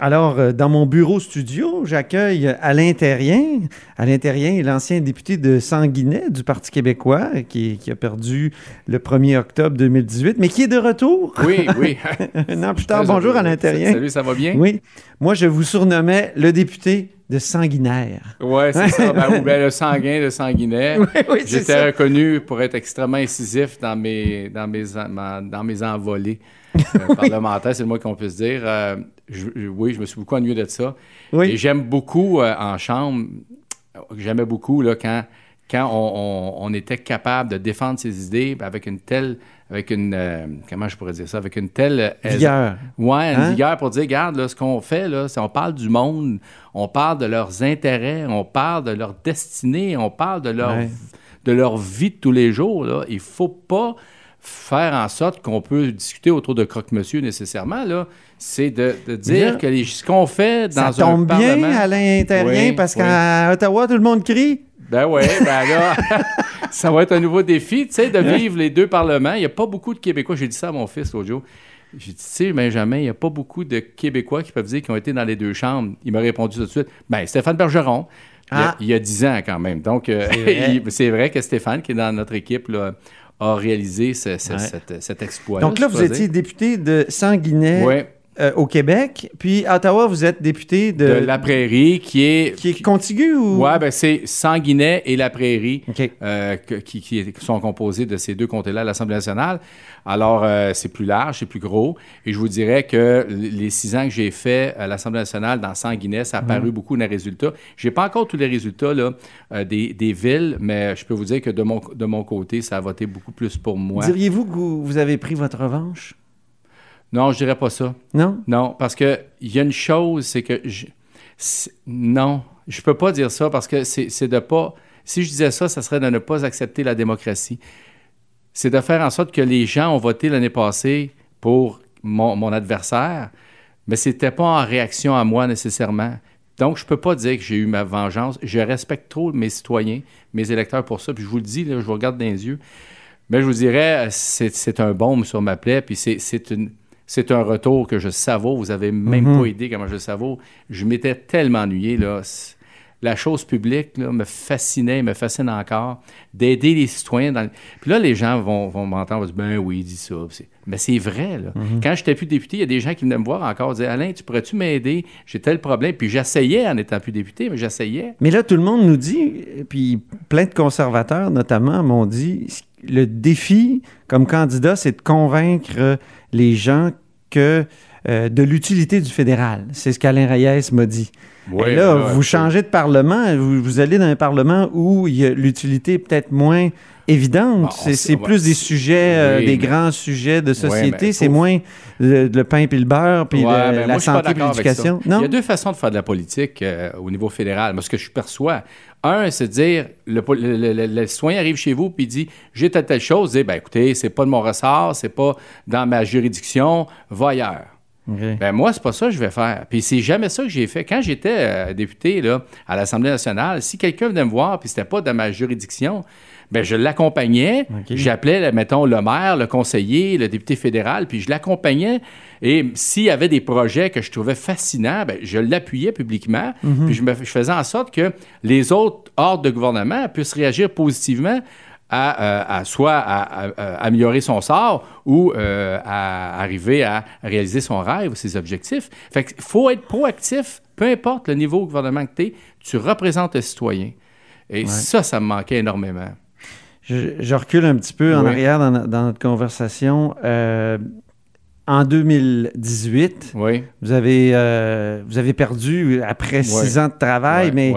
Alors, euh, dans mon bureau studio, j'accueille Alain Terrien. Alain Terrien est l'ancien député de Sanguinet du Parti québécois qui, qui, a perdu le 1er octobre 2018, mais qui est de retour. Oui, oui. Un an plus tard. Bonjour, Alain Terrien. Salut, ça va bien? Oui. Moi, je vous surnommais le député de sanguinaire. Oui, c'est ça. Ben, le sanguin de sanguinet. Oui, oui, J'étais reconnu pour être extrêmement incisif dans mes, dans mes, dans mes envolées euh, parlementaires, c'est le moins qu'on puisse dire. Euh, je, oui, je me suis beaucoup ennuyé de ça. Oui. Et j'aime beaucoup euh, en chambre, j'aimais beaucoup là, quand, quand on, on, on, était capable de défendre ses idées avec une telle, avec une, euh, comment je pourrais dire ça, avec une telle... Vigueur. Ouais, une Hein? vigueur pour dire, regarde, là, ce qu'on fait, là, c'est on parle du monde, on parle de leurs intérêts, on parle de leur destinée, on parle de leur, Ouais. de leur vie de tous les jours. Là. Il faut pas faire en sorte qu'on peut discuter autour de croque-monsieur nécessairement. Là. C'est de, de dire Là, que les- ce qu'on fait dans Ça un tombe bien, Terrien, Oui, parce oui. qu'à Ottawa, tout le monde crie. Ben oui, ben là, ça va être un nouveau défi, tu sais, de vivre les deux parlements. Il n'y a pas beaucoup de Québécois. J'ai dit ça à mon fils l'autre jour. J'ai dit, tu sais, Benjamin, il n'y a pas beaucoup de Québécois qui peuvent dire qu'ils ont été dans les deux chambres. Il m'a répondu tout de suite, ben Stéphane Bergeron, il y a- Ah. il y a 10 ans quand même. Donc, euh, C'est vrai. vrai que Stéphane, qui est dans notre équipe, là, a réalisé ce- ce- Ouais. cet, cet exploit. Donc là, vous étiez député de Sanguinet Oui, euh, au Québec, puis à Ottawa, vous êtes député de... de la prairie, qui est... Qui est contigu ou... Ouais, ben c'est Sanguinet et la prairie. Euh, qui, qui sont composés de ces deux comtés-là à l'Assemblée nationale. Alors, euh, c'est plus large, c'est plus gros. Et je vous dirais que les six ans que j'ai fait à l'Assemblée nationale dans Sanguinet, ça a paru beaucoup dans les résultats. Je n'ai pas encore tous les résultats là, des, des villes, mais je peux vous dire que de mon, de mon côté, ça a voté beaucoup plus pour moi. Diriez-vous que vous, vous avez pris votre revanche? Non, je dirais pas ça. Non? Non, parce que il y a une chose, c'est que je, non, je peux pas dire ça parce que c'est de pas. Si je disais ça, ça serait de ne pas accepter la démocratie. C'est de faire en sorte que les gens ont voté l'année passée pour mon, mon adversaire, mais c'était pas en réaction à moi nécessairement. Donc, je peux pas dire que j'ai eu ma vengeance. Je respecte trop mes citoyens, mes électeurs pour ça. Puis je vous le dis, là, je vous regarde dans les yeux. Mais je vous dirais, c'est un baume sur ma plaie, puis c'est- c'est une- c'est un retour que je savoure. Vous avez même Mhm. pas idée comment je le savoure. Je m'étais tellement ennuyé, là. La chose publique là, me fascinait, me fascine encore, d'aider les citoyens. Dans... Puis là, les gens vont, vont m'entendre, vont dire, ben oui, dit ça. Mais c'est vrai, là. Quand j'étais plus député, il y a des gens qui venaient me voir encore, disaient, Alain, tu pourrais-tu m'aider? J'ai tel problème. Puis j'essayais en étant plus député, mais j'essayais. Mais là, tout le monde nous dit, puis plein de conservateurs notamment m'ont dit, le défi comme candidat, c'est de convaincre les gens que euh, de l'utilité du fédéral. C'est ce qu'Alain Reyes m'a dit. Et là, vous changez de parlement, vous, vous allez dans un parlement où l'utilité peut-être moins évidente. Bon, c'est plus des sujets, euh, Oui, des mais- grands sujets de société. c'est faut- moins le, le pain puis le beurre, puis Ouais, le- moi, la pas santé puis l'éducation. Il y a deux façons de faire de la politique euh, au niveau fédéral. Moi, ce que je perçois, un, c'est de dire, le, le- citoyen arrive chez vous puis il dit, j'ai telle, telle chose, dit, ben écoutez, c'est pas de mon ressort, c'est pas dans ma juridiction, va ailleurs. OK. Ben moi, c'est pas ça que je vais faire. Puis c'est jamais ça que j'ai fait. Quand j'étais euh, député là, à l'Assemblée nationale, si quelqu'un venait me voir puis c'était pas dans ma juridiction, ben je l'accompagnais. J'appelais, mettons, le maire, le conseiller, le député fédéral, puis je l'accompagnais. Et s'il y avait des projets que je trouvais fascinants, ben, je l'appuyais publiquement. Puis je, me- je faisais en sorte que les autres ordres de gouvernement puissent réagir positivement à, euh, à soit à, à- à améliorer son sort ou euh, à arriver à réaliser son rêve ou ses objectifs. Fait qu'il faut être proactif, peu importe le niveau de gouvernement que tu es, tu représentes le citoyen. Et ça, ça me manquait énormément. Je, je recule un petit peu en Oui. arrière dans, no- dans notre conversation. Euh, en 2018, Oui. vous avez, euh, vous avez perdu après six ans de travail, mais.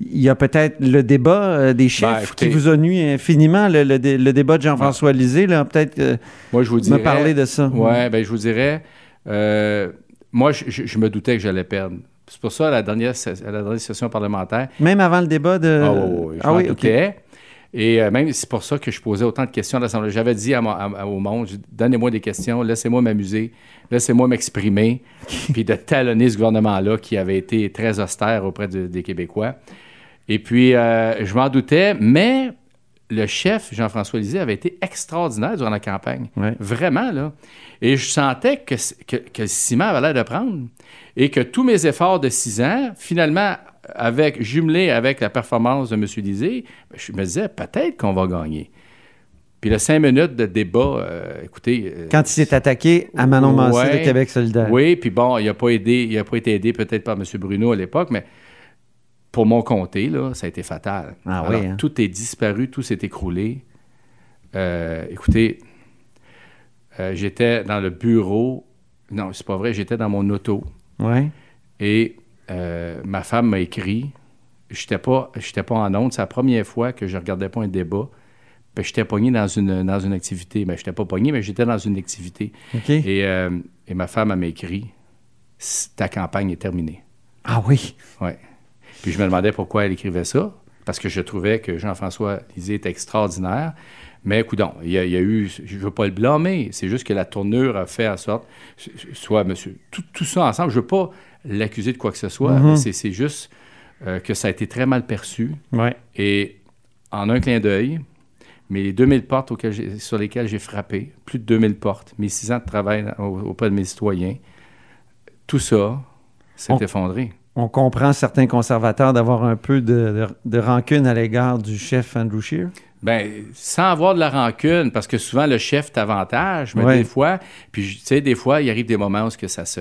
Il y a peut-être le débat euh, des chiffres Ben, écoutez- qui vous a nuit infiniment, le, le dé- le débat de Jean-François Lisée. Là, peut-être euh, Moi, je vous me dirais... parler de ça. Ouais, ben je vous dirais, euh, moi, je, je- je me doutais que j'allais perdre. C'est pour ça, à la dernière, à la dernière session parlementaire, Même avant le débat de... ah, oui, oui, je Ah oui, OK. doutais. Et euh, même, c'est pour ça que je posais autant de questions à l'Assemblée. J'avais dit à au monde, je donnez-moi des questions, laissez-moi m'amuser, laissez-moi m'exprimer, puis de talonner ce gouvernement-là qui avait été très austère auprès de- des Québécois. Et puis, euh, je m'en doutais, mais le chef, Jean-François Lisée, avait été extraordinaire durant la campagne. Ouais. Vraiment, là. Et je sentais que, c- que, que le ciment avait l'air de prendre et que tous mes efforts de six ans, finalement, avec, jumelés avec la performance de M. Lisée, ben, je me disais, peut-être qu'on va gagner. Puis le cinq minutes de débat, euh, écoutez... euh, Quand il s'est attaqué à Manon Ouais. de Québec solidaire. oui, puis bon, il n'a pas aidé, il a pas été aidé peut-être par M. Bruno à l'époque, mais pour mon comté, là, ça a été fatal. Ah Alors, oui, hein? Tout est disparu, tout s'est écroulé. Euh, écoutez, euh, j'étais dans le bureau. Non, c'est pas vrai, j'étais dans mon auto Ouais. et euh, ma femme m'a écrit. J'étais pas, j'étais pas en onde. C'est la première fois que je regardais pas un débat. Puis j'étais pogné dans une, dans une activité. Mais j'étais pas pogné, mais j'étais dans une activité. Et, et ma femme m'a écrit Ta campagne est terminée. Ah oui. Ouais. Puis je me demandais pourquoi elle écrivait ça. Parce que je trouvais que Jean-François Lisée était extraordinaire. Mais coudon, il y, a, il y a eu, je ne veux pas le blâmer, c'est juste que la tournure a fait en sorte, soit monsieur, tout, tout ça ensemble, je ne veux pas l'accuser de quoi que ce soit, Mhm. c'est, c'est juste euh, que ça a été très mal perçu. Ouais. Et en un clin d'œil, mais les 2000 portes auxquelles sur lesquelles j'ai frappé, plus de 2000 portes, mes six ans de travail au- auprès de mes citoyens, tout ça s'est On- effondré. On comprend certains conservateurs d'avoir un peu de, de- de rancune à l'égard du chef Andrew Scheer? Ben, sans avoir de la rancune, parce que souvent le chef t'avantage, mais Ouais. des fois, puis tu sais, des fois, il arrive des moments où que ça se,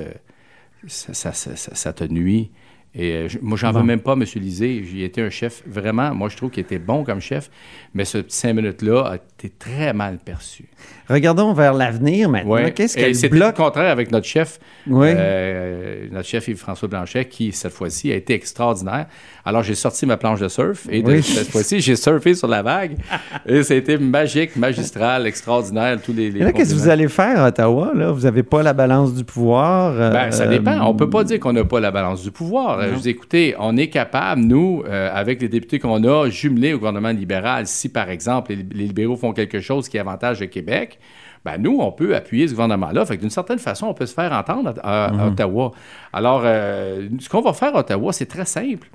ça, ça- ça- ça- ça te nuit. Et euh, je- moi, j'en Bon. veux même pas, M. Lisée. J'ai été un chef vraiment, moi, je trouve qu'il était bon comme chef, mais ce petit cinq minutes-là a été très mal perçu. Regardons vers l'avenir maintenant. Ouais. Qu'est-ce c'était le contraire avec notre chef, euh, notre chef Yves-François Blanchet, qui, cette fois-ci, a été extraordinaire. Alors, j'ai sorti ma planche de surf et de- Oui. cette fois-ci, j'ai surfé sur la vague. et ça a été magique, magistral, extraordinaire. Tous les, les Et là, qu'est-ce que vous allez faire à Ottawa? Là? Vous n'avez pas la balance du pouvoir. euh, Ben, ça dépend. On peut pas dire qu'on n'a pas la balance du pouvoir. Euh, Non. Je dis, écoutez, on est capable, nous, euh, avec les députés qu'on a, jumelés au gouvernement libéral, si, par exemple, les, les libéraux font quelque chose qui avantage le Québec, ben nous, on peut appuyer ce gouvernement-là. Fait que d'une certaine façon, on peut se faire entendre à, à- à Ottawa. Alors, euh, ce qu'on va faire à Ottawa, c'est très simple.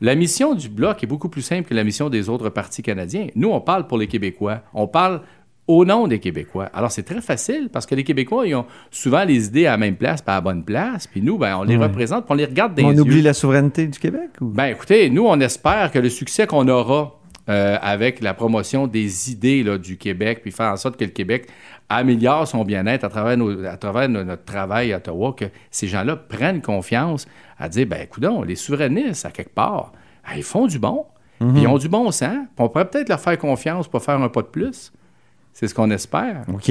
La mission du Bloc est beaucoup plus simple que la mission des autres partis canadiens. Nous, on parle pour les Québécois. On parle au nom des Québécois. Alors, c'est très facile parce que les Québécois, ils ont souvent les idées à la même place, pas à la bonne place. Puis nous, ben, on les Ouais. représente, puis on les regarde dans on oublie la souveraineté du Québec? Ou... Ben, écoutez, nous, on espère que le succès qu'on aura euh, avec la promotion des idées là, du Québec, puis faire en sorte que le Québec améliore son bien-être à travers, nos- à travers no- notre travail à Ottawa, que ces gens-là prennent confiance à dire, ben, écoutons, les souverainistes, à quelque part, ben, ils font du bon, puis ils ont du bon sens, puis on pourrait peut-être leur faire confiance pour faire un pas de plus. C'est ce qu'on espère. OK.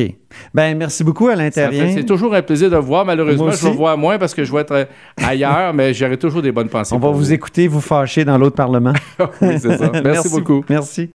Ben, merci beaucoup, fait- Terrien. C'est toujours un plaisir de vous voir. Malheureusement, je aussi. voir moins parce que je vais être euh, ailleurs, mais j'aurai toujours des bonnes pensées. On va vous écouter vous fâcher dans l'autre Parlement. oui, c'est ça. Merci beaucoup. Merci.